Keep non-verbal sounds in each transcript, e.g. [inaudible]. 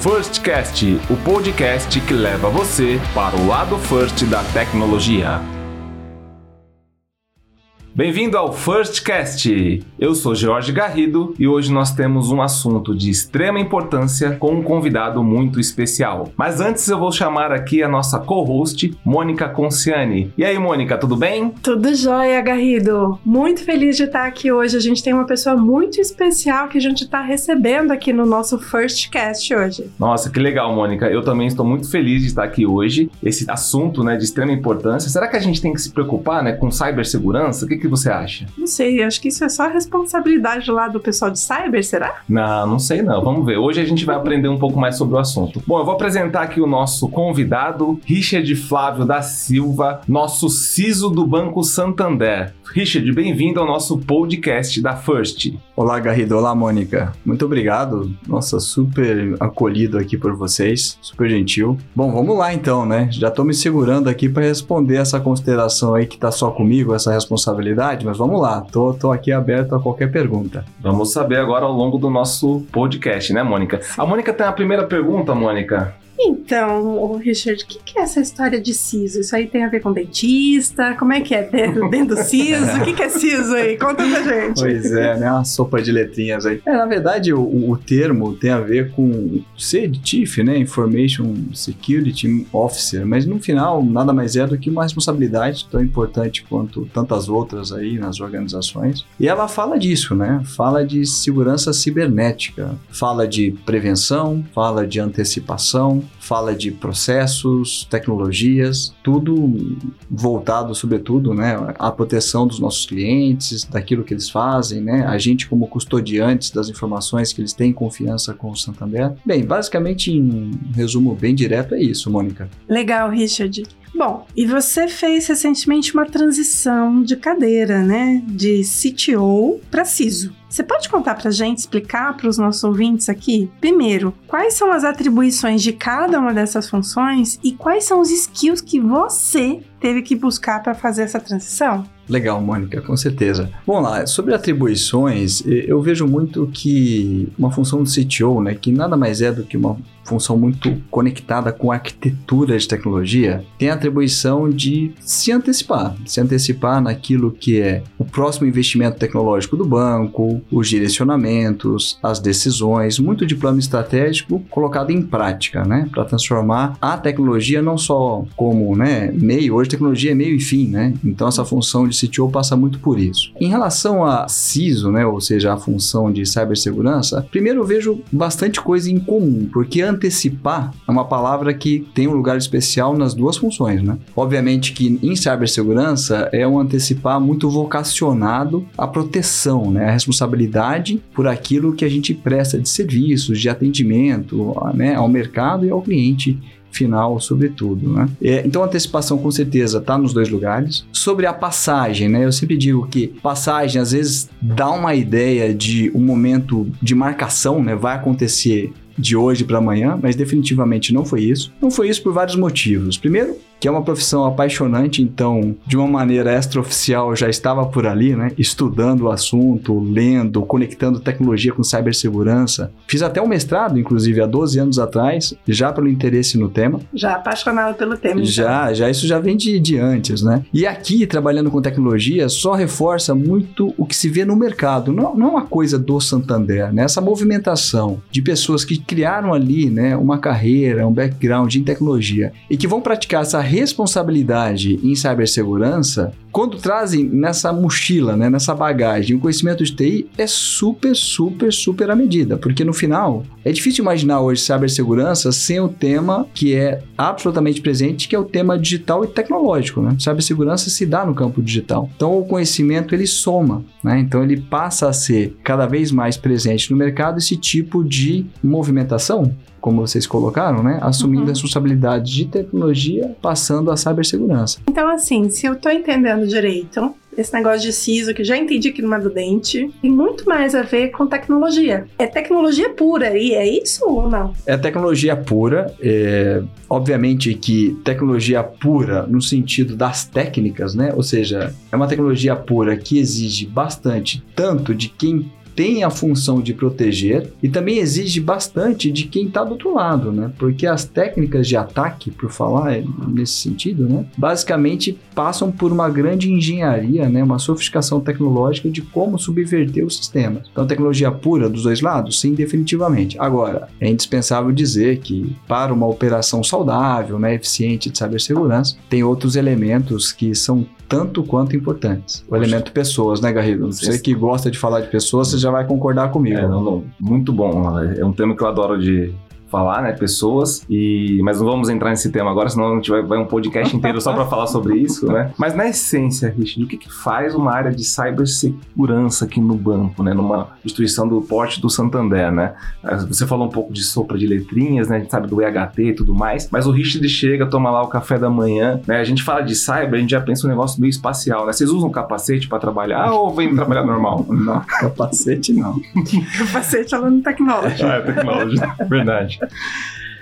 Firstcast, o podcast que leva você para o lado first da tecnologia. Bem-vindo ao Firstcast. Eu sou Jorge Garrido e hoje nós temos um assunto de extrema importância com um convidado muito especial. Mas antes eu vou chamar aqui a nossa co-host, Mônica Conciani. E aí, Mônica, tudo bem? Tudo jóia, Garrido. Muito feliz de estar aqui hoje. A gente tem uma pessoa muito especial que a gente está recebendo aqui no nosso Firstcast hoje. Nossa, que legal, Mônica. Eu também estou muito feliz de estar aqui hoje. Esse assunto, né, de extrema importância. Será que a gente tem que se preocupar, né, com cibersegurança? O que que você acha? Não sei, acho que isso é só responsabilidade lá do pessoal de cyber, será? Não, não sei não. Vamos ver. Hoje a gente vai aprender um pouco mais sobre o assunto. Bom, eu vou apresentar aqui o nosso convidado, Richard Flávio da Silva, nosso CISO do Banco Santander. Richard, bem-vindo ao nosso podcast da First. Olá, Garrido. Olá, Mônica. Muito obrigado. Nossa, super acolhido aqui por vocês. Super gentil. Bom, vamos lá então, né? Já tô me segurando aqui para responder essa consideração aí que tá só comigo, essa responsabilidade, mas vamos lá. Tô, tô aqui aberto a qualquer pergunta. Vamos saber agora ao longo do nosso podcast, né, Mônica? A Mônica tem a primeira pergunta, Mônica. Então, Richard, o que, que, é essa história de siso? Isso aí tem a ver com dentista? Como é que é dentro, [laughs] dentro do siso? O que, que, é siso aí? Conta pra gente. Pois é, né? Uma sopa de letrinhas aí. É, na verdade, o, o termo tem a ver com C de Chief, né? Information Security Officer, mas no final nada mais é do que uma responsabilidade tão importante quanto tantas outras aí nas organizações. E ela fala disso, né? Fala de segurança cibernética, fala de prevenção, fala de antecipação, fala de processos, tecnologias, tudo voltado, sobretudo, né, à proteção dos nossos clientes, daquilo que eles fazem, né, a gente como custodiantes das informações que eles têm confiança com o Santander. Bem, basicamente, em um resumo bem direto, é isso, Mônica. Legal, Richard. Bom, e você fez recentemente uma transição de cadeira, né? De CTO para CISO. Você pode contar para a gente, explicar para os nossos ouvintes aqui? Primeiro, quais são as atribuições de cada uma dessas funções e quais são os skills que você teve que buscar para fazer essa transição? Legal, Mônica, com certeza. Bom lá, sobre atribuições, eu vejo muito que uma função do CTO, né, que nada mais é do que uma função muito conectada com a arquitetura de tecnologia, tem a atribuição de se antecipar, se antecipar naquilo que é o próximo investimento tecnológico do banco, os direcionamentos, as decisões, muito de plano estratégico colocado em prática, né, para transformar a tecnologia não só como, né, meio, hoje tecnologia é meio e fim, né? Então essa função de CTO passa muito por isso. Em relação a CISO, né, ou seja, a função de cibersegurança, primeiro eu vejo bastante coisa em comum, porque antecipar é uma palavra que tem um lugar especial nas duas funções, né? Obviamente que em cibersegurança é um antecipar muito vocacionado à proteção, né? A responsabilidade por aquilo que a gente presta de serviços, de atendimento, né, ao mercado e ao cliente final, sobretudo, né? É, então a antecipação com certeza está nos dois lugares. Sobre a passagem, né? Eu sempre digo que passagem às vezes dá uma ideia de um momento de marcação, né? Vai acontecer de hoje para amanhã, mas definitivamente não foi isso. Não foi isso por vários motivos. Primeiro, que é uma profissão apaixonante, então, de uma maneira extraoficial, já estava por ali, né? Estudando o assunto, lendo, conectando tecnologia com cibersegurança. Fiz até um mestrado, inclusive, há 12 anos atrás, já pelo interesse no tema. Já apaixonado pelo tema. Então. Já, já, isso já vem de, de antes, né? E aqui, trabalhando com tecnologia, só reforça muito o que se vê no mercado. Não, não é uma coisa do Santander, né? Essa movimentação de pessoas que criaram ali, né, uma carreira, um background em tecnologia e que vão praticar essa responsabilidade em cibersegurança, quando trazem nessa mochila, né, nessa bagagem, o conhecimento de TI é super, super, super à medida, porque no final é difícil imaginar hoje cibersegurança sem o tema que é absolutamente presente, que é o tema digital e tecnológico, né? Cibersegurança se dá no campo digital. Então o conhecimento ele soma, né? Então ele passa a ser cada vez mais presente no mercado esse tipo de movimentação como vocês colocaram, né? Assumindo uhum. responsabilidade de tecnologia, passando a cibersegurança. Então, assim, se eu estou entendendo direito, esse negócio de CISO, que já entendi que não é do dente, tem muito mais a ver com tecnologia. É tecnologia pura, e é isso ou não? É tecnologia pura. É, obviamente que tecnologia pura no sentido das técnicas, né? Ou seja, é uma tecnologia pura que exige bastante tanto de quem tem a função de proteger e também exige bastante de quem está do outro lado, né? Porque as técnicas de ataque, por falar é, nesse sentido, né? Basicamente passam por uma grande engenharia, né? Uma sofisticação tecnológica de como subverter o sistema. Então, tecnologia pura dos dois lados? Sim, definitivamente. Agora, é indispensável dizer que para uma operação saudável, né, eficiente de cibersegurança, tem outros elementos que são tanto quanto importantes. O elemento pessoas, né, Garrido? Você que gosta de falar de pessoas, você já vai concordar comigo. É, não, não, muito bom. É um tema que eu adoro de, falar, né? Pessoas. E mas não vamos entrar nesse tema agora, senão a gente vai, vai um podcast inteiro só para falar sobre isso, né? Mas na essência, Richard, o que, que faz uma área de cibersegurança aqui no banco, né? Numa instituição do porte do Santander, né? Ah, você falou um pouco de sopa de letrinhas, né? A gente sabe do EHT e tudo mais, mas o Richard chega, toma lá o café da manhã, né? A gente fala de cyber, a gente já pensa um negócio meio espacial, né? Vocês usam capacete para trabalhar ou vem trabalhar normal? Não, capacete não. [laughs] capacete falando tecnologia. Ah, é tecnologia, verdade.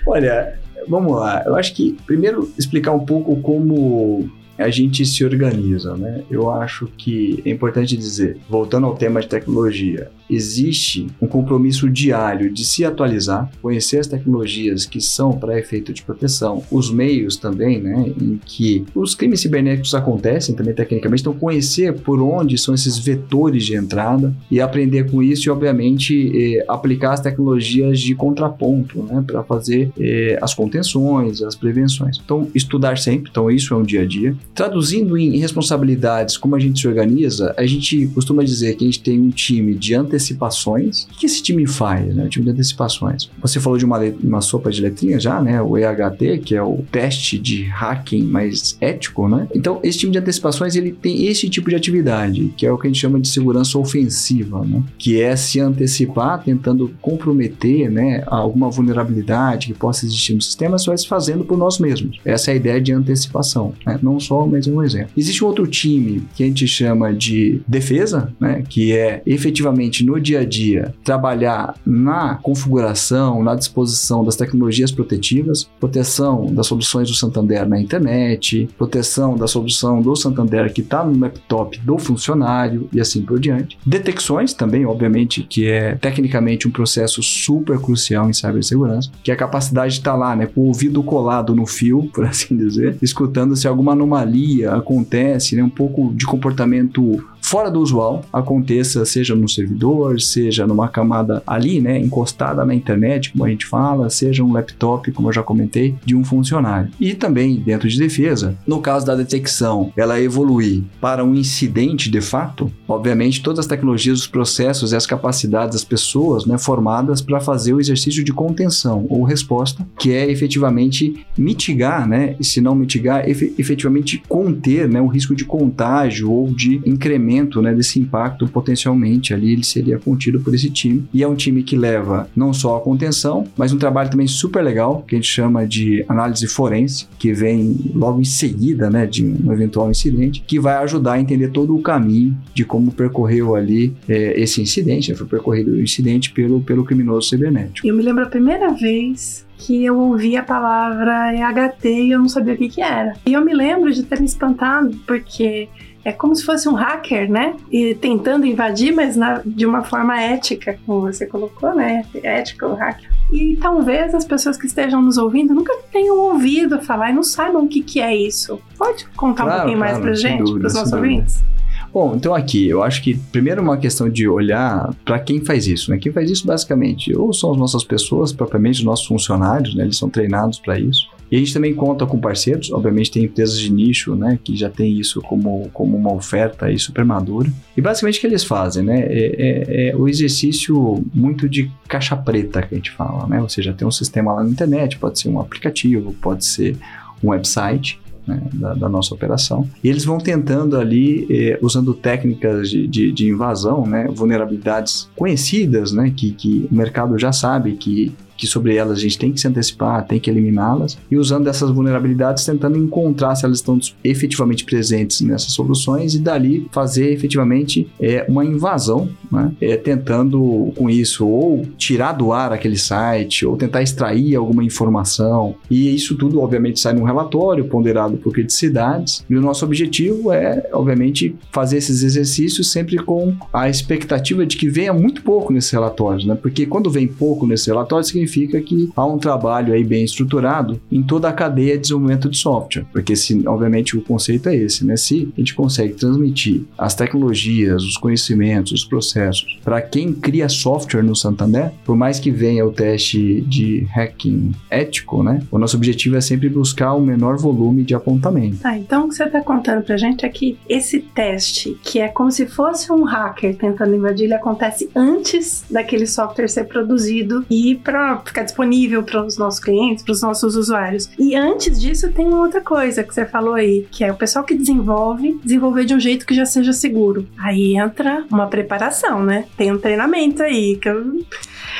Olha, vamos lá. Eu acho que primeiro explicar um pouco como a gente se organiza, né? Eu acho que é importante dizer, voltando ao tema de tecnologia, existe um compromisso diário de se atualizar, conhecer as tecnologias que são para efeito de proteção, os meios também, né, em que os crimes cibernéticos acontecem também tecnicamente, então conhecer por onde são esses vetores de entrada e aprender com isso e, obviamente, eh, aplicar as tecnologias de contraponto, né, para fazer eh, as contenções, as prevenções. Então, estudar sempre, então isso é um dia a dia. Traduzindo em responsabilidades, como a gente se organiza, a gente costuma dizer que a gente tem um time de antecipação antecipações. O que esse time faz, né? O time de antecipações. Você falou de uma, uma sopa de letrinhas já, né? O EHT, que é o teste de hacking mais ético, né? Então, esse time de antecipações, ele tem esse tipo de atividade, que é o que a gente chama de segurança ofensiva, né? Que é se antecipar, tentando comprometer, né? Alguma vulnerabilidade que possa existir no sistema, só se fazendo por nós mesmos. Essa é a ideia de antecipação, né? Não só, mas um exemplo. Existe um outro time que a gente chama de defesa, né? Que é efetivamente no dia a dia trabalhar na configuração, na disposição das tecnologias protetivas, proteção das soluções do Santander na internet, proteção da solução do Santander que está no laptop do funcionário e assim por diante. Detecções também, obviamente, que é tecnicamente um processo super crucial em cibersegurança, que é a capacidade de estar tá lá, né, com o ouvido colado no fio, por assim dizer, escutando se alguma anomalia acontece, né, um pouco de comportamento fora do usual aconteça, seja no servidor, seja numa camada ali, né, encostada na internet, como a gente fala, seja um laptop, como eu já comentei, de um funcionário. E também dentro de defesa, no caso da detecção, ela evoluir para um incidente de fato, obviamente todas as tecnologias, os processos e as capacidades das pessoas, né, formadas para fazer o exercício de contenção ou resposta, que é efetivamente mitigar, né, e se não mitigar, efetivamente conter, né, o risco de contágio ou de incremento né, desse impacto potencialmente ali ele seria contido por esse time. E é um time que leva não só a contenção, mas um trabalho também super legal que a gente chama de análise forense, que vem logo em seguida, né, de um eventual incidente, que vai ajudar a entender todo o caminho de como percorreu ali é, esse incidente, né, foi percorrido o incidente pelo, pelo criminoso cibernético. Eu me lembro a primeira vez que eu ouvi a palavra EHT e eu não sabia o que, que era. E eu me lembro de ter me espantado, porque é como se fosse um hacker, né? E tentando invadir, mas na, de uma forma ética, como você colocou, né? Ética o hacker. E talvez as pessoas que estejam nos ouvindo nunca tenham ouvido falar e não saibam o que, que é isso. Pode contar claro, um pouquinho claro, mais pra gente, para os nossos ouvintes? Bom, então aqui, eu acho que primeiro uma questão de olhar para quem faz isso, né? Quem faz isso basicamente ou são as nossas pessoas, propriamente os nossos funcionários, né? Eles são treinados para isso e a gente também conta com parceiros, obviamente tem empresas de nicho, né, que já tem isso como, como uma oferta aí super madura. E basicamente o que eles fazem, né, é, é, é o exercício muito de caixa preta que a gente fala, né, ou seja, tem um sistema lá na internet, pode ser um aplicativo, pode ser um website, né, da, da, nossa operação. E eles vão tentando ali, eh, usando técnicas de, de, de, invasão, né, vulnerabilidades conhecidas, né, que, que o mercado já sabe que que sobre elas a gente tem que se antecipar, tem que eliminá-las, e usando essas vulnerabilidades, tentando encontrar se elas estão efetivamente presentes nessas soluções e dali fazer efetivamente é, uma invasão, né? é, tentando com isso ou tirar do ar aquele site, ou tentar extrair alguma informação, e isso tudo, obviamente, sai num relatório ponderado por criticidades, e o nosso objetivo é, obviamente, fazer esses exercícios sempre com a expectativa de que venha muito pouco nesses relatórios, né? Porque quando vem pouco nesse relatório, significa que há um trabalho aí bem estruturado em toda a cadeia de desenvolvimento de software. Porque, se, obviamente, o conceito é esse, né? Se a gente consegue transmitir as tecnologias, os conhecimentos, os processos para quem cria software no Santander, por mais que venha o teste de hacking ético, né? O nosso objetivo é sempre buscar o menor volume de apontamento. Tá, então o que você está contando para gente é que esse teste, que é como se fosse um hacker tentando invadir, ele acontece antes daquele software ser produzido e para ficar disponível para os nossos clientes, para os nossos usuários. E antes disso tem uma outra coisa que você falou aí, que é o pessoal que desenvolve, desenvolver de um jeito que já seja seguro. Aí entra uma preparação, né? Tem um treinamento aí que eu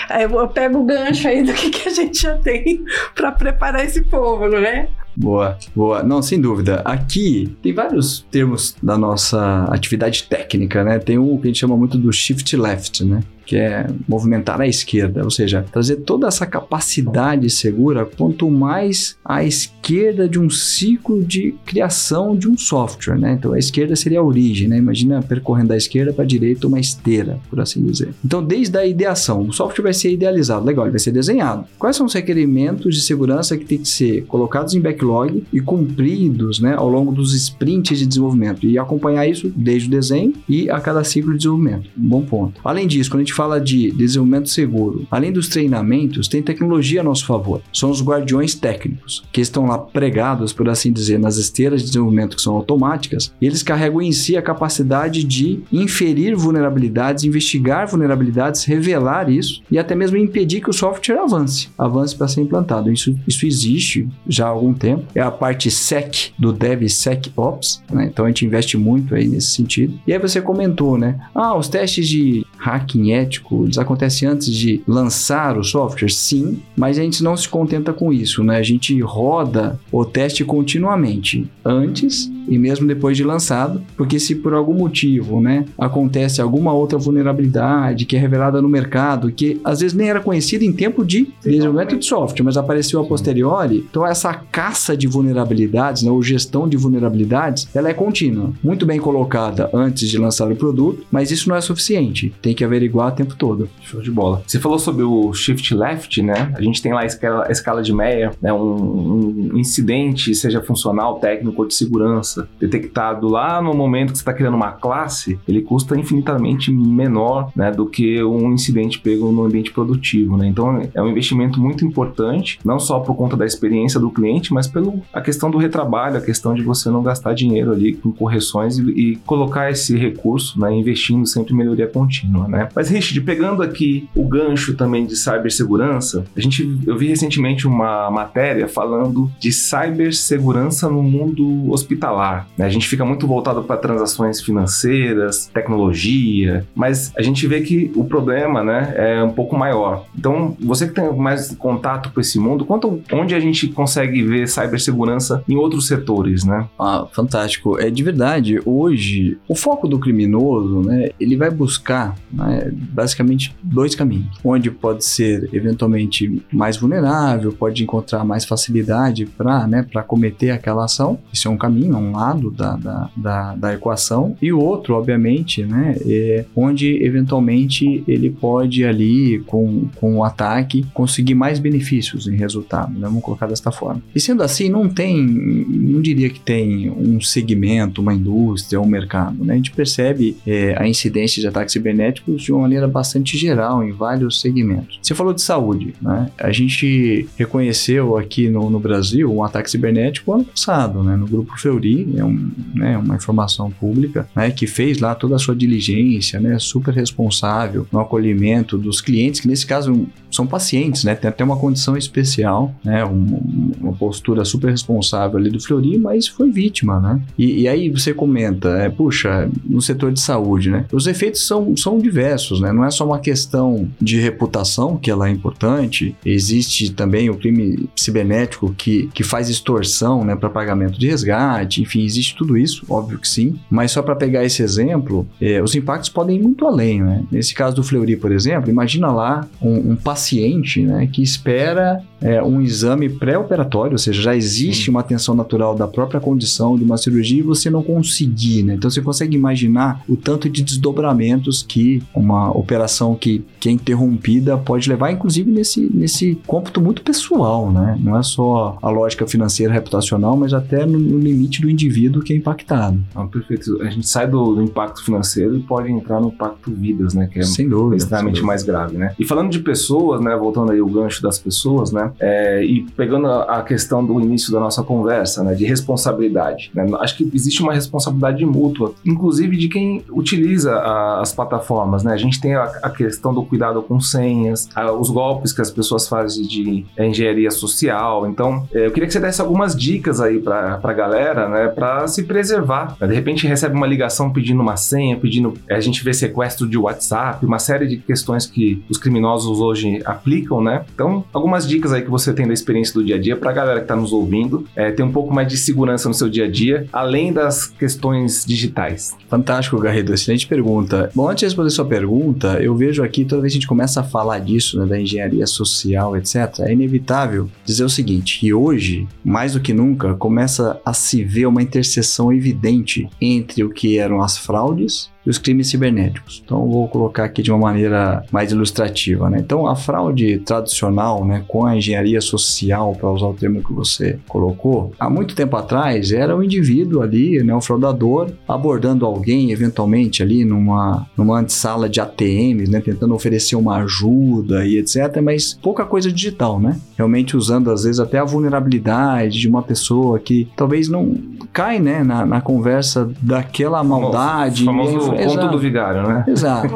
eu pego o gancho aí do que, que a gente já tem [laughs] para preparar esse povo, não é? Boa, boa. Não, sem dúvida. Aqui tem vários termos da nossa atividade técnica, né? Tem um que a gente chama muito do shift left, né? Que é movimentar à esquerda, ou seja, trazer toda essa capacidade segura quanto mais à esquerda de um ciclo de criação de um software, né? Então a esquerda seria a origem, né? Imagina percorrendo da esquerda para a direita uma esteira, por assim dizer. Então desde a ideação, o software vai ser idealizado, legal, ele vai ser desenhado. Quais são os requerimentos de segurança que tem que ser colocados em backlog e cumpridos, né, ao longo dos sprints de desenvolvimento e acompanhar isso desde o desenho e a cada ciclo de desenvolvimento. Bom ponto. Além disso, quando a gente fala de desenvolvimento seguro, além dos treinamentos, tem tecnologia a nosso favor. São os guardiões técnicos, que estão lá pregados, por assim dizer, nas esteiras de desenvolvimento que são automáticas, e eles carregam em si a capacidade de inferir vulnerabilidades, investigar vulnerabilidades, revelar isso e até mesmo impedir que o software avance, avance para ser implantado. Isso, isso existe já há algum tempo. É a parte SEC do DevSecOps, né? então a gente investe muito aí nesse sentido. E aí você comentou, né? Ah, os testes de hacking ético, eles acontecem antes de lançar o software? Sim, mas a gente não se contenta com isso, né? A gente roda o teste continuamente, antes e mesmo depois de lançado, porque se por algum motivo, né, acontece alguma outra vulnerabilidade que é revelada no mercado, que às vezes nem era conhecida em tempo de desenvolvimento de software, mas apareceu a posteriori, então essa caça de vulnerabilidades, né, ou gestão de vulnerabilidades, ela é contínua, muito bem colocada antes de lançar o produto, mas isso não é suficiente. Tem que averiguar o tempo todo. Show de bola. Você falou sobre o shift left, né? A gente tem lá a escala, a escala de Meyer, né? Um, um incidente, seja funcional, técnico ou de segurança, detectado lá no momento que você está criando uma classe, ele custa infinitamente menor, né? Do que um incidente pego no ambiente produtivo, né? Então é um investimento muito importante, não só por conta da experiência do cliente, mas pela questão do retrabalho, a questão de você não gastar dinheiro ali com correções e, e colocar esse recurso, né? Investindo sempre em melhoria contínua né? Mas, Richard, pegando aqui o gancho também de cibersegurança, a gente, eu vi recentemente uma matéria falando de cibersegurança no mundo hospitalar. Né? A gente fica muito voltado para transações financeiras, tecnologia, mas a gente vê que o problema, né, é um pouco maior. Então, você que tem mais contato com esse mundo, quanto onde a gente consegue ver cibersegurança em outros setores, né? Ah, fantástico. É de verdade, hoje o foco do criminoso, né, ele vai buscar né? basicamente dois caminhos, onde pode ser eventualmente mais vulnerável, pode encontrar mais facilidade para né, cometer aquela ação. Isso é um caminho, é lado da, da, da, da equação. E o outro, obviamente, né, é onde eventualmente ele pode ali, com, com o ataque, conseguir mais benefícios em resultado. Né? Vamos colocar desta forma. E sendo assim, não tem, não diria que tem um segmento, uma indústria, um mercado. Né? A gente percebe é, a incidência de ataques cibernéticos de uma maneira bastante geral em vários segmentos. Você falou de saúde, né? A gente reconheceu aqui no, no Brasil um ataque cibernético ano passado, né? No grupo Feuri, É um, né, uma informação pública, né, que fez lá toda a sua diligência, né, super responsável no acolhimento dos clientes, que nesse caso são pacientes, né, tem até uma condição especial, né, um, uma postura super responsável ali do Fleury, mas foi vítima, né. E, e aí você comenta, é, puxa, no setor de saúde, né, os efeitos são, são diversos, né, não é só uma questão de reputação, que ela é importante, existe também o crime cibernético que, que faz extorsão, né, para pagamento de resgate, enfim, existe tudo isso, óbvio que sim, mas só para pegar esse exemplo, é, os impactos podem ir muito além, né? Nesse caso do Fleury, por exemplo, imagina lá um, um paciente, né, que espera é, um exame pré-operatório, ou seja, já existe uma atenção natural da própria condição de uma cirurgia e você não conseguir, né? Então você consegue imaginar o tanto de desdobramentos que uma operação que, que é interrompida pode levar, inclusive nesse, nesse cômputo muito pessoal, né? Não é só a lógica financeira reputacional, mas até no, no limite do indivíduo que é impactado. Ah, perfeito. A gente sai do, do, impacto financeiro e pode entrar no impacto vidas, né? Que é sem dúvida, extremamente sem dúvida. mais grave, né? E falando de pessoas, né? Voltando aí o gancho das pessoas, né? É, e pegando a questão do início da nossa conversa, né? De responsabilidade. Né? Acho que existe uma responsabilidade mútua, inclusive de quem utiliza a, as plataformas, né? A gente tem a, a questão do cuidado com senhas, a, os golpes que as pessoas fazem de engenharia social. Então, é, eu queria que você desse algumas dicas aí para a galera, né? Para se preservar. De repente recebe uma ligação pedindo uma senha, pedindo. A gente vê sequestro de WhatsApp, uma série de questões que os criminosos hoje aplicam, né? Então, algumas dicas aí que você tem da experiência do dia a dia para a galera que está nos ouvindo é, ter um pouco mais de segurança no seu dia a dia, além das questões digitais. Fantástico, Garrido. Excelente pergunta. Bom, antes de responder sua pergunta, eu vejo aqui, toda vez que a gente começa a falar disso, né, da engenharia social, etc., é inevitável dizer o seguinte: que hoje, mais do que nunca, começa a se ver uma interseção evidente entre o que eram as fraudes e os crimes cibernéticos. Então, vou colocar aqui de uma maneira mais ilustrativa. Né? Então, a fraude tradicional, né, com a engenharia social, para usar o termo que você colocou, há muito tempo atrás era o um indivíduo ali, né, o fraudador, abordando alguém, eventualmente ali numa, numa antessala de ATMs, né, tentando oferecer uma ajuda e etc., mas pouca coisa digital, né? Realmente usando, às vezes, até a vulnerabilidade de uma pessoa que talvez não cai né, na, na conversa daquela maldade. O famoso ponto do vigário, né? Exato.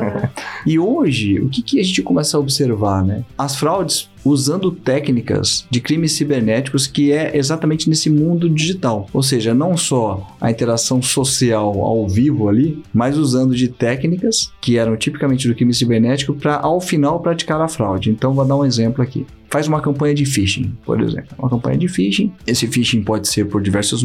e hoje, o que, que a gente começa a observar, né? As fraudes usando técnicas de crimes cibernéticos que é exatamente nesse mundo digital. Ou seja, não só a interação social ao vivo ali, mas usando de técnicas que eram tipicamente do crime cibernético para ao final praticar a fraude. Então vou dar um exemplo aqui. Faz uma campanha de phishing, por exemplo. Uma campanha de phishing. Esse phishing pode ser por diversos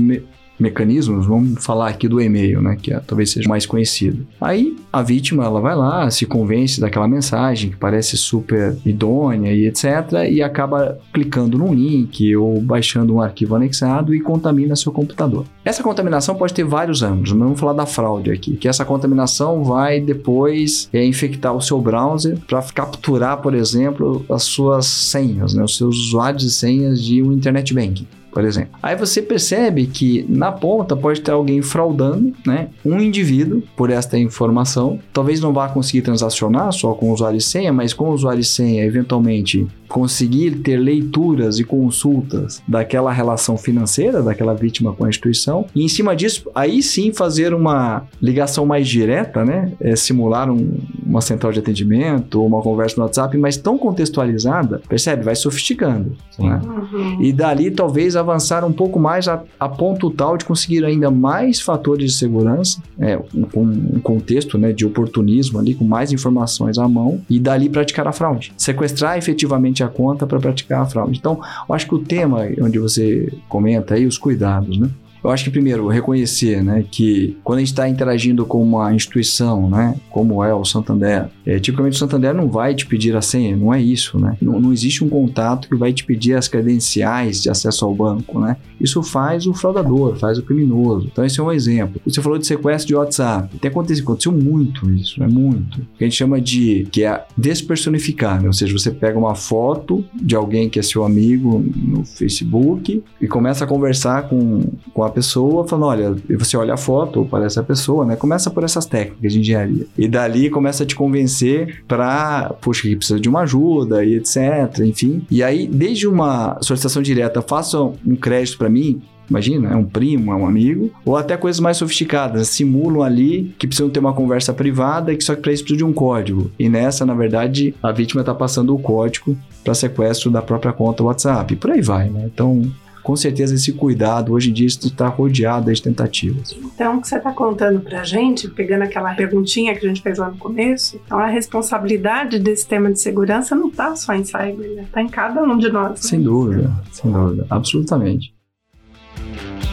mecanismos, vamos falar aqui do e-mail, né, que é, talvez seja mais conhecido. Aí a vítima ela vai lá, se convence daquela mensagem que parece super idônea e etc, e acaba clicando num link ou baixando um arquivo anexado e contamina seu computador. Essa contaminação pode ter vários ângulos, mas vamos falar da fraude aqui, que essa contaminação vai depois é, infectar o seu browser para capturar, por exemplo, as suas senhas, né, os seus usuários e senhas de um internet banking por exemplo. Aí você percebe que na ponta pode ter alguém fraudando, né? Um indivíduo por esta informação. Talvez não vá conseguir transacionar só com usuário e senha, mas com usuário e senha, eventualmente conseguir ter leituras e consultas daquela relação financeira daquela vítima com a instituição e em cima disso aí sim fazer uma ligação mais direta, né? É, simular um, uma central de atendimento ou uma conversa no WhatsApp, mas tão contextualizada, percebe? Vai sofisticando. Né? Uhum. E dali talvez avançar um pouco mais a, a, ponto tal de conseguir ainda mais fatores de segurança, é, com um, um contexto né, de oportunismo ali, com mais informações à mão, e dali praticar a fraude. Sequestrar efetivamente a conta para praticar a fraude. Então, eu acho que o tema onde você comenta aí, os cuidados, né? Eu acho que primeiro reconhecer, né, que quando a gente está interagindo com uma instituição, né, como é o Santander, é, tipicamente o Santander não vai te pedir a senha, não é isso, né? Não, não, existe um contato que vai te pedir as credenciais de acesso ao banco, né? Isso faz o fraudador, faz o criminoso. Então esse é um exemplo. Você falou de sequestro de WhatsApp. Tem acontecido, aconteceu muito isso, é muito. O que a gente chama de que é despersonificar, né? ou seja, você pega uma foto de alguém que é seu amigo no Facebook e começa a conversar com, com a a pessoa, falando, olha, e você olha a foto, parece a pessoa, né? Começa por essas técnicas de engenharia. E dali começa a te convencer para, puxa, que precisa de uma ajuda e etc, enfim. E aí, desde uma solicitação direta, faça um crédito para mim, imagina, é um primo, é um amigo, ou até coisas mais sofisticadas, simulam ali que precisam ter uma conversa privada, que só que para isso precisa de um código. E nessa, na verdade, a vítima está passando o código para sequestro da própria conta WhatsApp. Por aí vai, né? Então, com certeza esse cuidado, hoje em dia, está rodeado de tentativas. Então, o que você está contando para a gente, pegando aquela perguntinha que a gente fez lá no começo, então a responsabilidade desse tema de segurança não está só em cyber, está né? em cada um de nós. Né? Sem dúvida, sem dúvida, absolutamente.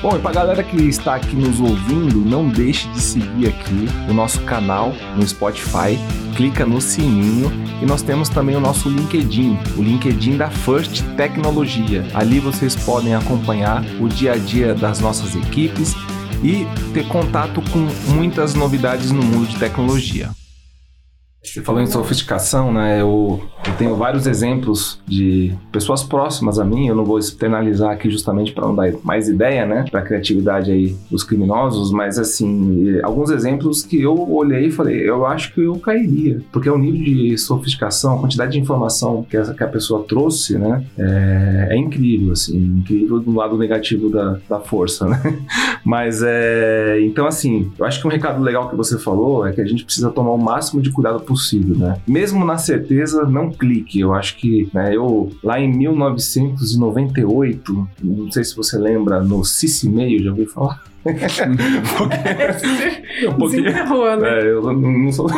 Bom, e para a galera que está aqui nos ouvindo, não deixe de seguir aqui o nosso canal no Spotify, clica no sininho e nós temos também o nosso LinkedIn, o LinkedIn da First Tecnologia. Ali vocês podem acompanhar o dia a dia das nossas equipes e ter contato com muitas novidades no mundo de tecnologia. Você falou em sofisticação, né? Eu, eu, tenho vários exemplos de pessoas próximas a mim. Eu não vou externalizar aqui justamente para não dar mais ideia, né? Para a criatividade aí dos criminosos, mas assim, alguns exemplos que eu olhei e falei, eu acho que eu cairia, porque o nível de sofisticação, a quantidade de informação que, essa, que a pessoa trouxe, né? É, é incrível, assim, incrível do lado negativo da, da força, né? [laughs] Mas é, então assim, eu acho que um recado legal que você falou é que a gente precisa tomar o máximo de cuidado possível possível, né? Mesmo na certeza, não clique. Eu acho que, né, eu lá em 1998, não sei se você lembra, no Cici já ouviu falar? [laughs] um pouquinho, Desenterrou, né? É, eu não, não sou [laughs]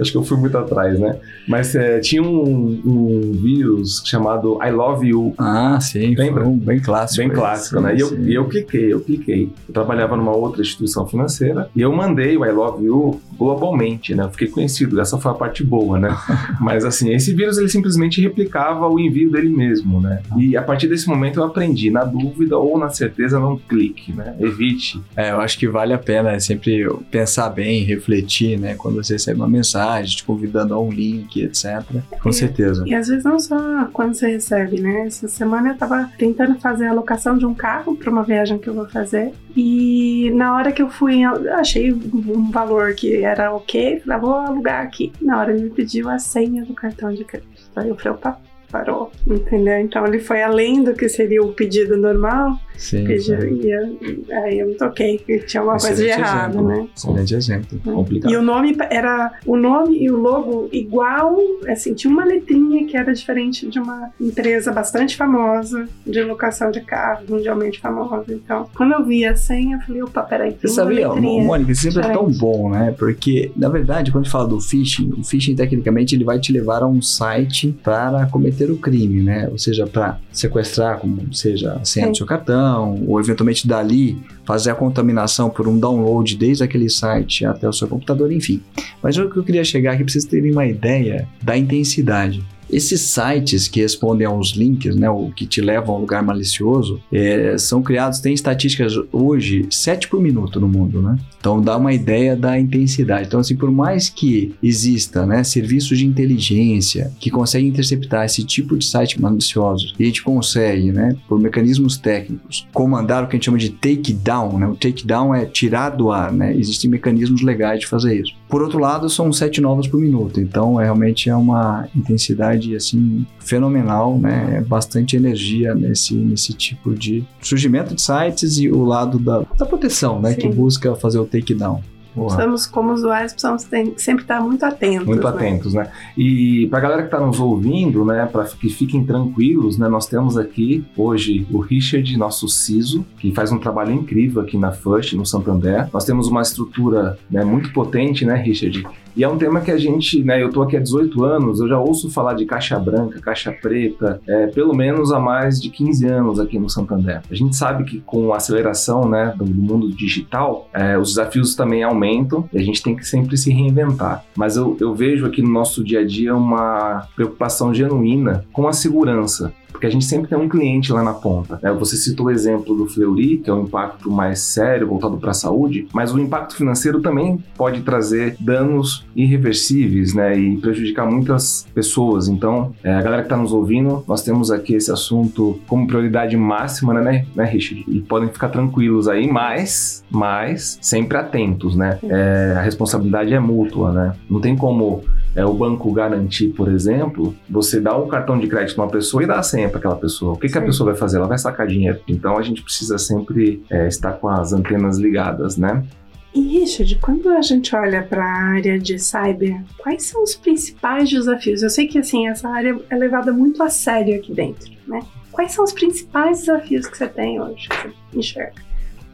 Acho que eu fui muito atrás, né? Mas é, tinha um, um, vírus chamado I Love You. Ah, sim. Lembra? Um bem clássico. Bem clássico, sim, né? E eu, e eu cliquei, eu cliquei. Eu trabalhava numa outra instituição financeira e eu mandei o I Love You globalmente, né? Eu fiquei conhecido. Essa foi a parte boa, né? [laughs] Mas assim, esse vírus ele simplesmente replicava o envio dele mesmo, né? E a partir desse momento eu aprendi, na dúvida ou na certeza, não clique, né? Evite é, eu acho que vale a pena sempre pensar bem, refletir, né? Quando você recebe uma mensagem te convidando a um link, etc. Com certeza. E às vezes não só quando você recebe, né? Essa semana eu tava tentando fazer a locação de um carro para uma viagem que eu vou fazer. E na hora que eu fui, eu achei um valor que era ok, falei, ah, vou alugar aqui. Na hora ele me pediu a senha do cartão de crédito. Aí eu falei, opa, parou, entendeu? Então ele foi além do que seria o pedido normal Sim. E aí eu me toquei que tinha uma coisa de errado, exemplo. né? Excelente exemplo. É. Complicado. E o nome era o nome e o logo igual, assim, tinha uma letrinha que era diferente de uma empresa bastante famosa de locação de carros, mundialmente famosa. Então, quando eu vi a senha, eu falei, opa, peraí, Você sabia, Mônica, isso sempre é tão bom, né? Porque, na verdade, quando a gente fala do phishing, o phishing, tecnicamente, ele vai te levar a um site para cometer o crime, né? Ou seja, para sequestrar, como seja a senha do seu cartão, ou eventualmente dali fazer a contaminação por um download desde aquele site até o seu computador, enfim. Mas o que eu queria chegar aqui para vocês terem uma ideia da intensidade. Esses sites que respondem aos links, né, o que te levam a um lugar malicioso, é, são criados, tem estatísticas hoje, 7 por minuto no mundo, né? Então dá uma ideia da intensidade. Então, assim, por mais que exista né, serviços de inteligência que conseguem interceptar esse tipo de site malicioso, e a gente consegue, né, por mecanismos técnicos, comandar o que a gente chama de takedown, né? O takedown é tirar do ar, né? Existem mecanismos legais de fazer isso. Por outro lado, são 7 novas por minuto, então é, realmente é uma intensidade velocidade assim fenomenal, né? É bastante energia nesse, nesse tipo de surgimento de sites e o lado da, da proteção, né? Sim. Que busca fazer o takedown. Precisamos, como usuários, precisamos sempre estar muito atentos. Muito né? atentos, né? E para a galera que está nos ouvindo, né, para que fiquem tranquilos, né, nós temos aqui hoje o Richard, nosso CISO, que faz um trabalho incrível aqui na First, no Santander. Nós temos uma estrutura né, muito potente, né, Richard? E é um tema que a gente, né, eu tô aqui há 18 anos, eu já ouço falar de caixa branca, caixa preta, é, pelo menos há mais de 15 anos aqui no Santander. A gente sabe que com a aceleração, né, do mundo digital, é, os desafios também aumentam e a gente tem que sempre se reinventar. Mas eu, eu vejo aqui no nosso dia a dia uma preocupação genuína com a segurança porque a gente sempre tem um cliente lá na ponta. Né? Você citou o exemplo do Fleury, que é um impacto mais sério, voltado para a saúde, mas o impacto financeiro também pode trazer danos irreversíveis né? e prejudicar muitas pessoas. Então, é, a galera que está nos ouvindo, nós temos aqui esse assunto como prioridade máxima, né, né, Richard? E podem ficar tranquilos aí, mas, mas sempre atentos, né? É, a responsabilidade é mútua, né? Não tem como é, o banco garantir, por exemplo, você dá o cartão de crédito para uma pessoa e dá a senha para aquela pessoa. O que, que a pessoa vai fazer? Ela vai sacar dinheiro. Então a gente precisa sempre é, estar com as antenas ligadas, né? E Richard, quando a gente olha para a área de cyber, quais são os principais desafios? Eu sei que assim essa área é levada muito a sério aqui dentro, né? Quais são os principais desafios que você tem hoje, que você enxerga?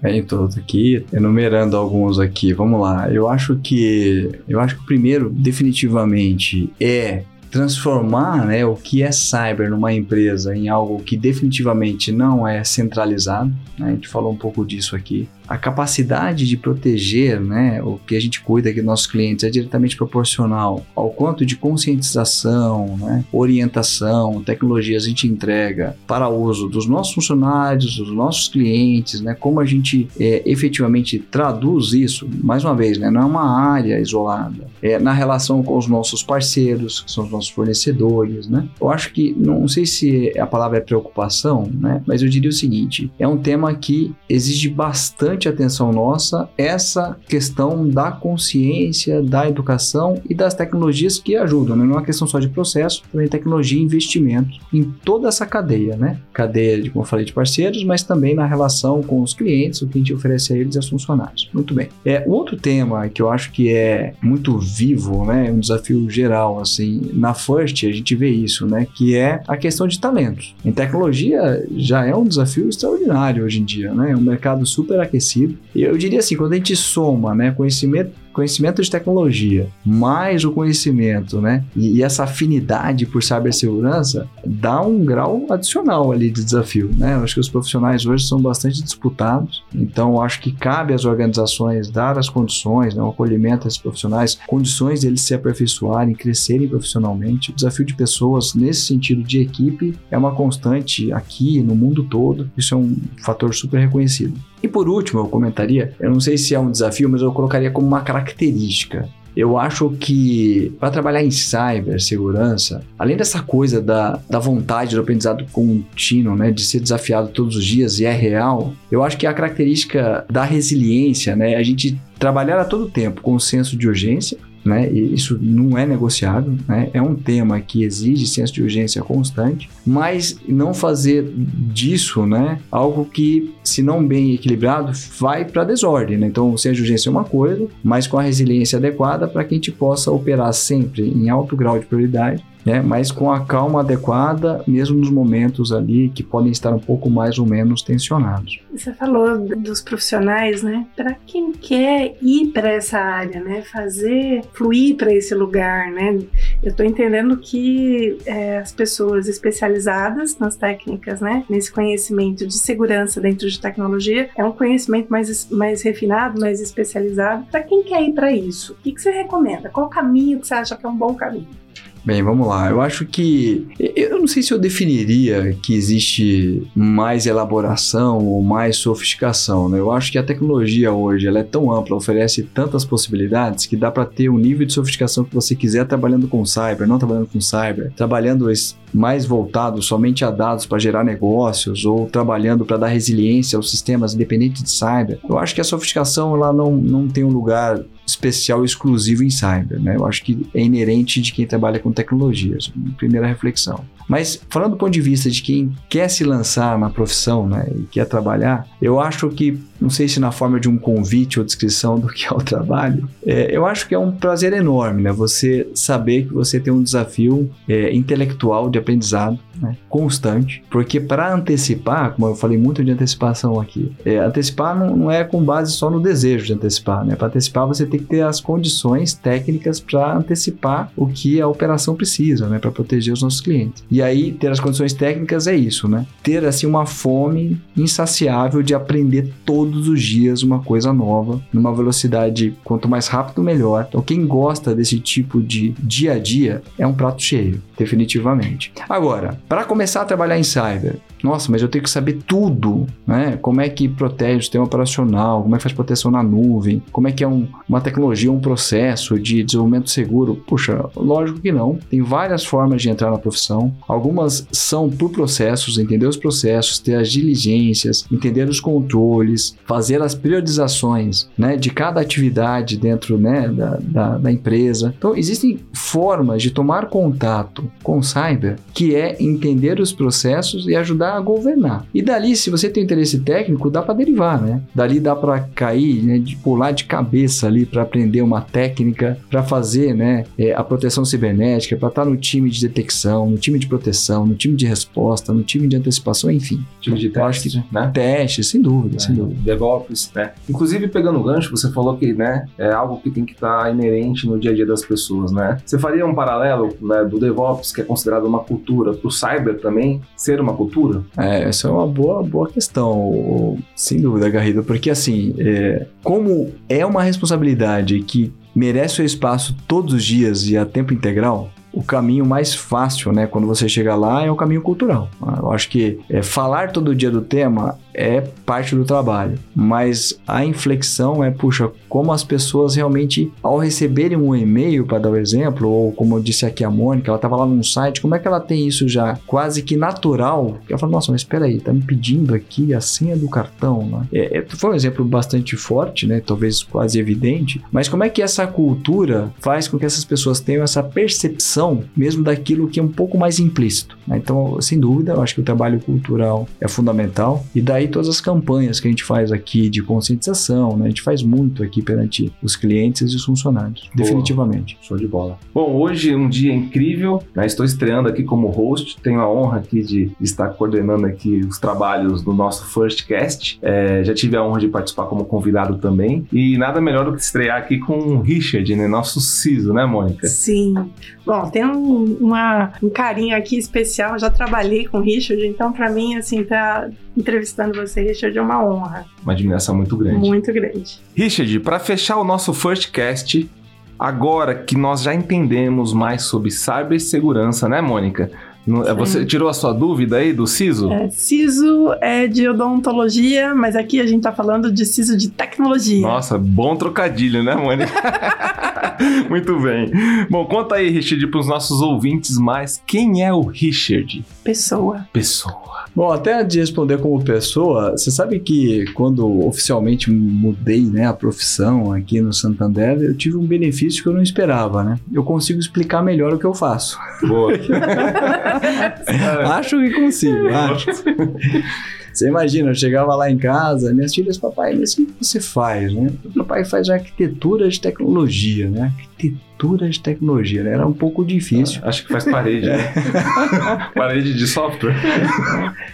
Bem, estou aqui enumerando alguns aqui. Vamos lá. Eu acho que eu acho que o primeiro, definitivamente, é transformar né, o que é cyber numa empresa em algo que definitivamente não é centralizado. Né? A gente falou um pouco disso aqui a capacidade de proteger né, o que a gente cuida aqui dos nossos clientes é diretamente proporcional ao quanto de conscientização, né, orientação, tecnologias a gente entrega para uso dos nossos funcionários, dos nossos clientes, né, como a gente é, efetivamente traduz isso, mais uma vez, né, não é uma área isolada, é na relação com os nossos parceiros, que são os nossos fornecedores. Né. Eu acho que, não sei se a palavra é preocupação, né, mas eu diria o seguinte, é um tema que exige bastante bastante atenção nossa essa questão da consciência, da educação e das tecnologias que ajudam. Né? Não é uma questão só de processo, também tecnologia e investimento em toda essa cadeia, né? Cadeia, de, como eu falei, de parceiros, mas também na relação com os clientes, o que a gente oferece a eles e aos funcionários. Muito bem. É, outro tema que eu acho que é muito vivo, né? Um desafio geral, assim, na First a gente vê isso, né? Que é a questão de talentos. Em tecnologia já é um desafio extraordinário hoje em dia, né? É um mercado super aquecido parecido. E eu diria assim, quando a gente soma né, conhecimento conhecimento de tecnologia, mais o conhecimento, né? E, e, essa afinidade por cibersegurança dá um grau adicional ali de desafio, né? Eu acho que os profissionais hoje são bastante disputados, então acho que cabe às organizações dar as condições, né, o acolhimento desses profissionais, condições deles se aperfeiçoarem, crescerem profissionalmente. O desafio de pessoas nesse sentido de equipe é uma constante aqui no mundo todo, isso é um fator super reconhecido. E por último, eu comentaria, eu não sei se é um desafio, mas eu colocaria como uma característica. Eu acho que para trabalhar em cibersegurança, além dessa coisa da, da vontade do aprendizado contínuo, né, de ser desafiado todos os dias e é real, eu acho que a característica da resiliência, né, a gente trabalhar a todo tempo com o senso de urgência, né? E isso não é negociável, né? É um tema que exige senso de urgência constante, mas não fazer disso, né, algo que, se não bem equilibrado, vai para desordem, né? Então, o senso de urgência é uma coisa, mas com a resiliência adequada para que a gente possa operar sempre em alto grau de prioridade né? mas com a calma adequada, mesmo nos momentos ali que podem estar um pouco mais ou menos tensionados. Você falou dos profissionais, né? Para quem quer ir para essa área, né? Fazer fluir para esse lugar, né? Eu estou entendendo que é, as pessoas especializadas nas técnicas, né? Nesse conhecimento de segurança dentro de tecnologia, é um conhecimento mais, mais refinado, mais especializado. Para quem quer ir para isso, o que, que você recomenda? Qual caminho que você acha que é um bom caminho? Bem, vamos lá. Eu acho que. Eu não sei se eu definiria que existe mais elaboração ou mais sofisticação, né? Eu acho que a tecnologia hoje ela é tão ampla, oferece tantas possibilidades que dá para ter o nível de sofisticação que você quiser trabalhando com cyber, não trabalhando com cyber, trabalhando mais voltado somente a dados para gerar negócios ou trabalhando para dar resiliência aos sistemas independentes de cyber. Eu acho que a sofisticação ela não, não tem um lugar especial exclusivo em cyber, né? Eu acho que é inerente de quem trabalha com tecnologias. Primeira reflexão. Mas falando do ponto de vista de quem quer se lançar na profissão, né, e quer trabalhar, eu acho que não sei se na forma de um convite ou descrição do [laughs] que é o trabalho, é, eu acho que é um prazer enorme, né? Você saber que você tem um desafio é, intelectual de aprendizado né, constante, porque para antecipar, como eu falei muito de antecipação aqui, é, antecipar não, não, é com base só no desejo de antecipar, né? Para antecipar você tem que ter as condições técnicas para antecipar o que a operação precisa, né? Para proteger os nossos clientes. E aí ter as condições técnicas é isso, né? Ter assim uma fome insaciável de aprender todos os dias uma coisa nova, numa velocidade quanto mais rápido melhor. Então quem gosta desse tipo de dia a dia é um prato cheio, definitivamente. Agora, para começar a trabalhar em cyber, nossa, mas eu tenho que saber tudo, né? Como é que protege o sistema operacional, como é que faz proteção na nuvem, como é que é um, uma tecnologia, um processo de desenvolvimento seguro. Puxa, lógico que não. Tem várias formas de entrar na profissão. Algumas são por processos, entender os processos, ter as diligências, entender os controles, fazer as priorizações, né, de cada atividade dentro, né, da, da, da empresa. Então, existem formas de tomar contato com cyber que é entender os processos e ajudar a governar. E dali, se você tem interesse técnico, dá para derivar, né? Dali dá para cair, né, de pular de cabeça ali para aprender uma técnica, para fazer, né, é, a proteção cibernética, para estar tá no time de detecção, no time de proteção, no time de resposta, no time de antecipação, enfim. Time de teste, que, né? Teste, sem dúvida, é, sem dúvida. DevOps, né? Inclusive, pegando o gancho, você falou que, né, é algo que tem que estar tá inerente no dia a dia das pessoas, né? Você faria um paralelo né, do DevOps, que é considerado uma cultura, para o cyber também ser uma cultura? É, essa é uma boa, boa questão, sem dúvida, Garrido, porque assim, é, como é uma responsabilidade que merece o espaço todos os dias e a tempo integral, o caminho mais fácil, né, quando você chega lá, é o caminho cultural. Eu acho que é, falar todo dia do tema é parte do trabalho, mas a inflexão é, puxa, como as pessoas realmente, ao receberem um e-mail, para dar o um exemplo, ou como eu disse aqui a Mônica, ela estava lá num site, como é que ela tem isso já quase que natural? Ela fala, nossa, mas espera aí, tá me pedindo aqui a senha do cartão, né? É, é, foi um exemplo bastante forte, né? Talvez quase evidente, mas como é que essa cultura faz com que essas pessoas tenham essa percepção mesmo daquilo que é um pouco mais implícito? Né? Então, sem dúvida, eu acho que o trabalho cultural é fundamental e daí todas as campanhas que a gente faz aqui de conscientização, né? A gente faz muito aqui perante os clientes e os funcionários, Boa. definitivamente. Show de bola. Bom, hoje é um dia incrível, né? Estou estreando aqui como host, tenho a honra aqui de estar coordenando aqui os trabalhos do nosso First Cast. É, já tive a honra de participar como convidado também e nada melhor do que estrear aqui com o Richard, né? Nosso CISO, né, Mônica? Sim. Bom, tem um, uma, um carinho aqui especial, já trabalhei com o Richard, então para mim, assim, tá entrevistando você, Richard, é uma honra. Uma admiração muito grande. Muito grande. Richard, para fechar o nosso First Cast, agora que nós já entendemos mais sobre cibersegurança, né, Mônica? É, você tirou a sua dúvida aí do SISO? É, SISO é de odontologia, mas aqui a gente tá falando de SISO de tecnologia. Nossa, bom trocadilho, né, Mônica? [laughs] Muito bem. Bom, conta aí, Richard, para os nossos ouvintes mais, quem é o Richard? Pessoa. Pessoa. Bom, até de responder como pessoa, você sabe que quando oficialmente mudei né, a profissão aqui no Santander, eu tive um benefício que eu não esperava, né? Eu consigo explicar melhor o que eu faço. Boa. [laughs] acho que consigo, acho. Você imagina, eu chegava lá em casa, minhas filhas, papai, mas o que você faz, né? O papai faz arquitetura de tecnologia, né? Arquitetura arquitetura de tecnologia, né? Era um pouco difícil. Ah, acho que faz parede, né? [laughs] parede de software.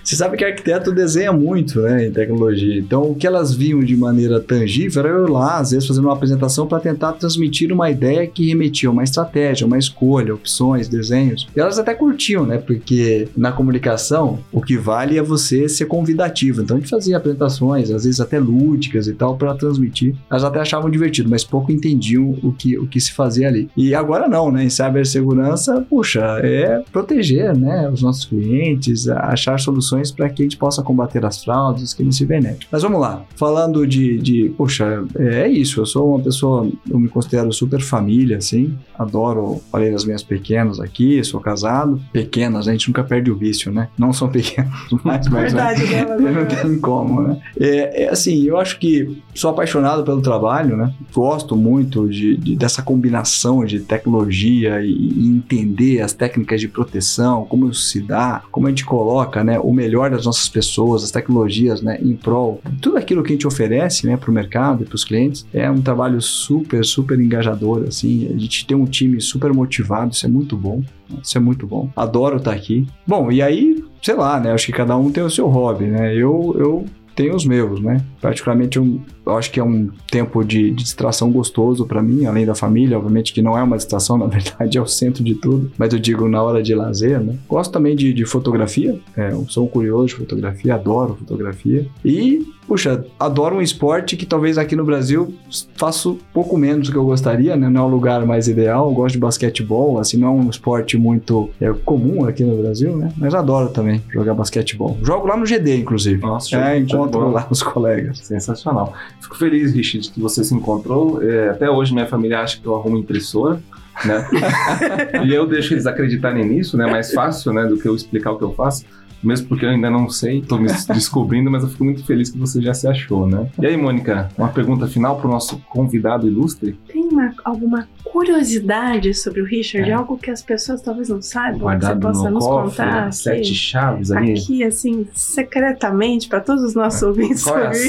Você sabe que arquiteto desenha muito, né, em tecnologia. Então, o que elas viam de maneira tangível era eu lá, às vezes, fazendo uma apresentação para tentar transmitir uma ideia que remetia a uma estratégia, uma escolha, opções, desenhos. E elas até curtiam, né? Porque na comunicação, o que vale é você ser convidativo. Então, a gente fazia apresentações, às vezes até lúdicas e tal, para transmitir. Elas até achavam divertido, mas pouco entendiam o que, o que se fazia ali. E agora não, né? Em cibersegurança, puxa, é proteger, né, os nossos clientes, achar soluções para que a gente possa combater as fraudes, os crimes cibernéticos. Mas vamos lá, falando de, de, puxa, é isso, eu sou uma pessoa, eu me considero super família, assim, adoro, falei das minhas pequenas aqui, sou casado, pequenas, a gente nunca perde o vício, né? Não são [laughs] pequenas, mas, mas Verdade, né? [laughs] não tem como, né? É, é, assim, eu acho que sou apaixonado pelo trabalho, né? Gosto muito de, de dessa combinação de tecnologia e, entender as técnicas de proteção, como isso se dá, como a gente coloca né, o melhor das nossas pessoas, as tecnologias né, em prol, tudo aquilo que a gente oferece né, para o mercado e para os clientes, é um trabalho super, super engajador. Assim, a gente tem um time super motivado, isso é muito bom. Isso é muito bom. Adoro estar aqui. Bom, e aí, sei lá, né? Acho que cada um tem o seu hobby, né? Eu, eu tenho os meus, né? Particularmente, eu, eu acho que é um tempo de, de distração gostoso para mim, além da família, obviamente que não é uma distração, [laughs] na verdade é o centro de tudo, mas eu digo na hora de lazer, né? Gosto também de, de fotografia, é, eu sou um curioso de fotografia, adoro fotografia. E puxa, adoro um esporte que talvez aqui no Brasil faço pouco menos do que eu gostaria, né? Não é o lugar mais ideal. Eu gosto de basquetebol, assim, não é um esporte muito é, comum aqui no Brasil, né? Mas adoro também jogar basquetebol. Jogo lá no GD, inclusive. Nossa, é, encontro lá os colegas. Sensacional. Fico feliz, Richard, que você se encontrou. É, até hoje minha família acha que eu arrumo impressora. Né? [laughs] e eu deixo eles acreditarem nisso, né? Mais fácil, né? Do que eu explicar o que eu faço mesmo porque eu ainda não sei, tô me [laughs] descobrindo, mas eu fico muito feliz que você já se achou, né? E aí, Mônica, uma pergunta final para o nosso convidado ilustre? Tem uma, alguma curiosidade sobre o Richard? É. Algo que as pessoas talvez não saibam, Guardado que você possa nos cofre, contar? Aqui, sete chaves ali. Aqui, assim, secretamente, para todos os nossos é. ouvintes. Qual é a [laughs]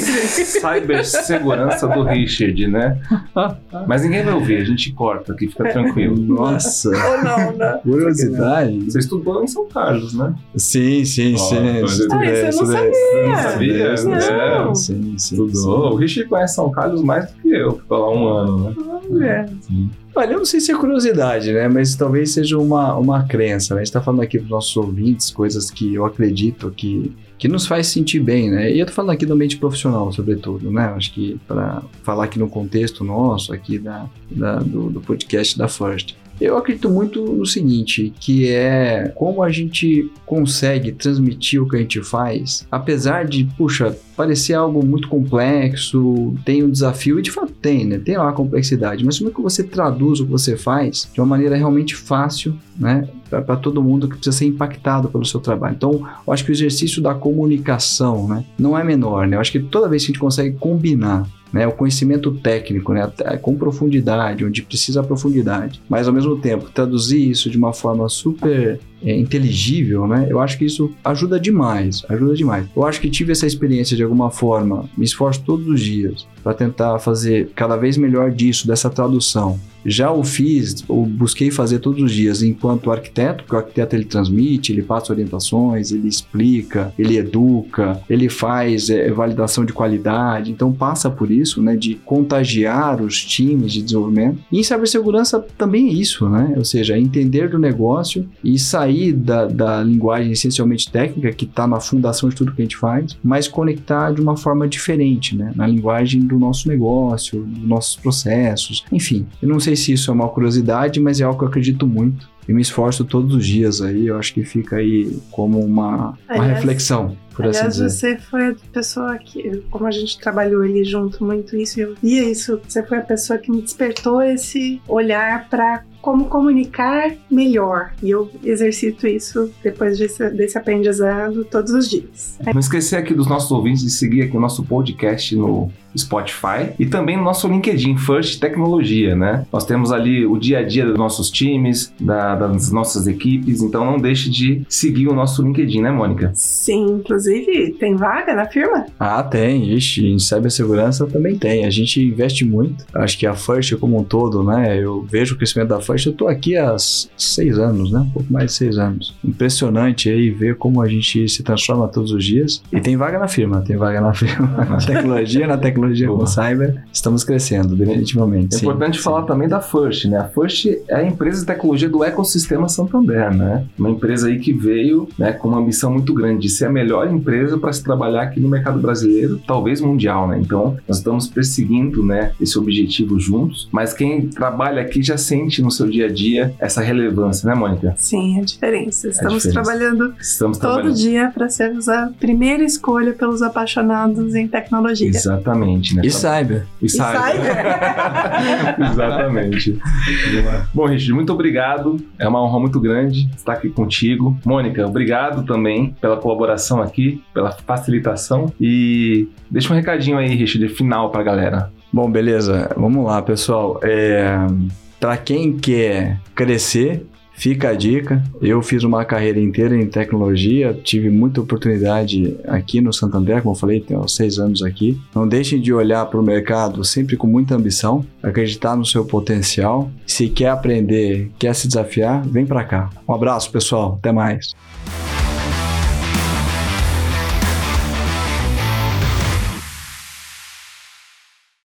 cibersegurança do Richard, né? [laughs] Mas ninguém vai ouvir, a gente corta aqui, fica tranquilo. Nossa! Ou não, né? Curiosidade. Você estudou em São Carlos, né? Sim, sim sim, sim. Ah, isso eu não sabia. Não sabia? Não. É, sim, sim. Estudou. O Richie conhece São Carlos mais do que eu, tô lá um ano, né? Olha. Sim. Olha, eu não sei se é curiosidade, né? Mas talvez seja uma, uma crença, né? A gente tá falando aqui para nossos ouvintes coisas que eu acredito que, que nos faz sentir bem, né? E eu tô falando aqui do ambiente profissional, sobretudo, né? Acho que para falar aqui no contexto nosso, aqui da, da do, do podcast da First. Eu acredito muito no seguinte, que é como a gente consegue transmitir o que a gente faz, apesar de, puxa, parecer algo muito complexo, tem um desafio, e de fato tem, né? Tem lá a complexidade, mas como é que você traduz o que você faz de uma maneira realmente fácil, né? Para todo mundo que precisa ser impactado pelo seu trabalho. Então, eu acho que o exercício da comunicação, né? Não é menor, né? Eu acho que toda vez que a gente consegue combinar né, o conhecimento técnico, né, com profundidade, onde precisa profundidade, mas ao mesmo tempo traduzir isso de uma forma super é, inteligível, né? Eu acho que isso ajuda demais, ajuda demais. Eu acho que tive essa experiência de alguma forma, me esforço todos os dias para tentar fazer cada vez melhor disso, dessa tradução. Já o fiz, ou busquei fazer todos os dias enquanto arquiteto, porque o arquiteto ele transmite, ele passa orientações, ele explica, ele educa, ele faz é, validação de qualidade, então passa por isso, né, de contagiar os times de desenvolvimento. E em cibersegurança também é isso, né? Ou seja, entender do negócio e sair da, da linguagem essencialmente técnica que está na fundação de tudo que a gente faz, mas conectar de uma forma diferente, né? Na linguagem do nosso negócio, dos nossos processos, enfim. Eu não sei se isso é uma curiosidade, mas é algo que eu acredito muito e me esforço todos os dias aí. Eu acho que fica aí como uma, uma reflexão. Por aliás, assim dizer. você foi a pessoa que, como a gente trabalhou ali junto muito isso, eu via isso, você foi a pessoa que me despertou esse olhar para como comunicar melhor. E eu exercito isso depois desse, desse aprendizado todos os dias. Não esquecer aqui dos nossos ouvintes de seguir aqui o nosso podcast no Spotify e também no nosso LinkedIn, First Tecnologia, né? Nós temos ali o dia a dia dos nossos times, da, das nossas equipes, então não deixe de seguir o nosso LinkedIn, né, Mônica? Sim, inclusive tem vaga na firma? Ah, tem. Ixi, em cibersegurança também tem. A gente investe muito. Acho que a First como um todo, né? Eu vejo o crescimento da First. Eu tô aqui há seis anos, né? Um pouco mais de seis anos. Impressionante aí ver como a gente se transforma todos os dias. E tem vaga na firma, tem vaga na firma. [laughs] na tecnologia, na tecnologia tecnologia Boa. com cyber, estamos crescendo, definitivamente. É sim, importante sim. falar também da First, né? A First é a empresa de tecnologia do ecossistema Santander, né? Uma empresa aí que veio né, com uma missão muito grande de ser a melhor empresa para se trabalhar aqui no mercado brasileiro, talvez mundial, né? Então, nós estamos perseguindo, né, esse objetivo juntos, mas quem trabalha aqui já sente no seu dia a dia essa relevância, né, Mônica? Sim, a diferença. Estamos a diferença. trabalhando estamos todo trabalhando. dia para sermos a primeira escolha pelos apaixonados em tecnologia. Exatamente, né? E saiba. E saiba. [laughs] Exatamente. Bom, Richard, muito obrigado. É uma honra muito grande estar aqui contigo. Mônica, obrigado também pela colaboração aqui, pela facilitação. E deixa um recadinho aí, Richard, final para a galera. Bom, beleza. Vamos lá, pessoal. É... Para quem quer crescer, Fica a dica. Eu fiz uma carreira inteira em tecnologia, tive muita oportunidade aqui no Santander, como eu falei, tenho seis anos aqui. Não deixem de olhar para o mercado sempre com muita ambição, acreditar no seu potencial. Se quer aprender, quer se desafiar, vem para cá. Um abraço, pessoal. Até mais.